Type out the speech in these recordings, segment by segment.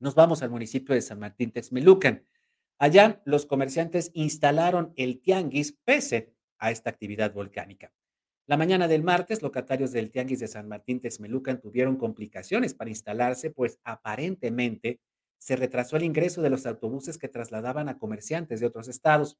Nos vamos al municipio de San Martín Texmelucan. Allá los comerciantes instalaron el tianguis pese a esta actividad volcánica. La mañana del martes, locatarios del tianguis de San Martín Texmelucan tuvieron complicaciones para instalarse, pues aparentemente se retrasó el ingreso de los autobuses que trasladaban a comerciantes de otros estados.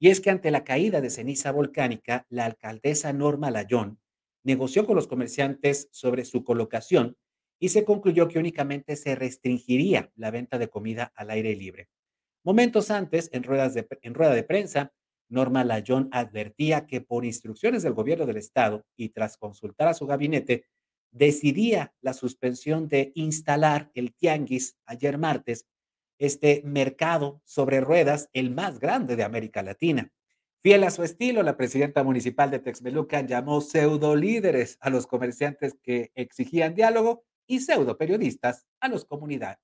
Y es que ante la caída de ceniza volcánica, la alcaldesa Norma Layón negoció con los comerciantes sobre su colocación y se concluyó que únicamente se restringiría la venta de comida al aire libre. Momentos antes, en, ruedas de, en rueda de prensa, Norma Layón advertía que por instrucciones del gobierno del estado y tras consultar a su gabinete, decidía la suspensión de instalar el tianguis ayer martes, este mercado sobre ruedas, el más grande de América Latina. Fiel a su estilo, la presidenta municipal de Texmelucan llamó pseudo líderes a los comerciantes que exigían diálogo y pseudo periodistas a los,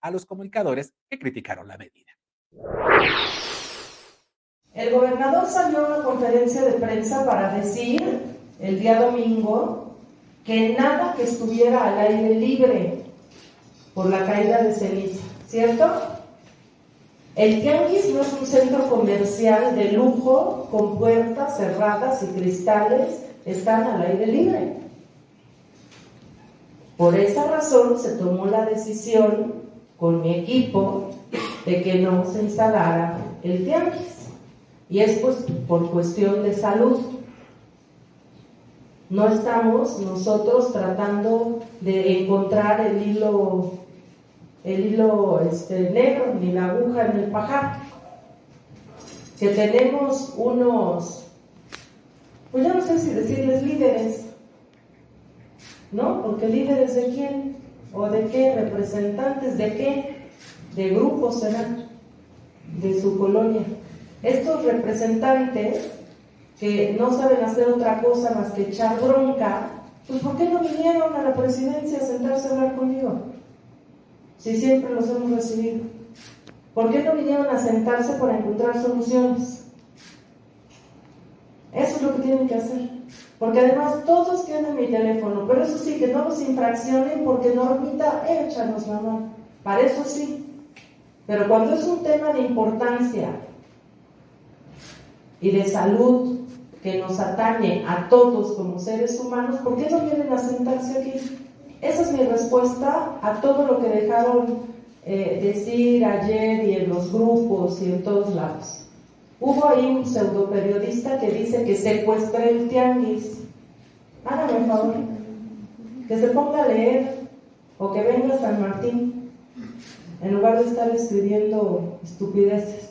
a los comunicadores que criticaron la medida. El gobernador salió a una conferencia de prensa para decir el día domingo que nada que estuviera al aire libre por la caída de ceniza, ¿cierto? El Tianguis no es un centro comercial de lujo con puertas cerradas y cristales, están al aire libre. Por esa razón se tomó la decisión con mi equipo de que no se instalara el Tianguis. Y es pues por cuestión de salud. No estamos nosotros tratando de encontrar el hilo, el hilo este, negro ni la aguja en el pajar. Que tenemos unos, pues ya no sé si decirles líderes, ¿no? Porque líderes de quién o de qué, representantes de qué, de grupos serán, de su colonia. Estos representantes que no saben hacer otra cosa más que echar bronca, pues ¿por qué no vinieron a la presidencia a sentarse a hablar conmigo? Si siempre los hemos recibido. ¿Por qué no vinieron a sentarse para encontrar soluciones? Eso es lo que tienen que hacer. Porque además todos tienen mi teléfono, pero eso sí, que no los infraccionen porque Normita, échanos la mano. Para eso sí. Pero cuando es un tema de importancia y de salud que nos atañe a todos como seres humanos, ¿por qué no vienen a sentarse aquí? Esa es mi respuesta a todo lo que dejaron eh, decir ayer y en los grupos y en todos lados. Hubo ahí un pseudo periodista que dice que secuestré el tianguis. Hágame favor, que se ponga a leer o que venga a San Martín en lugar de estar escribiendo estupideces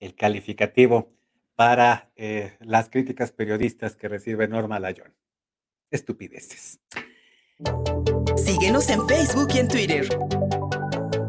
el calificativo para eh, las críticas periodistas que recibe Norma Layón. Estupideces. Síguenos en Facebook y en Twitter.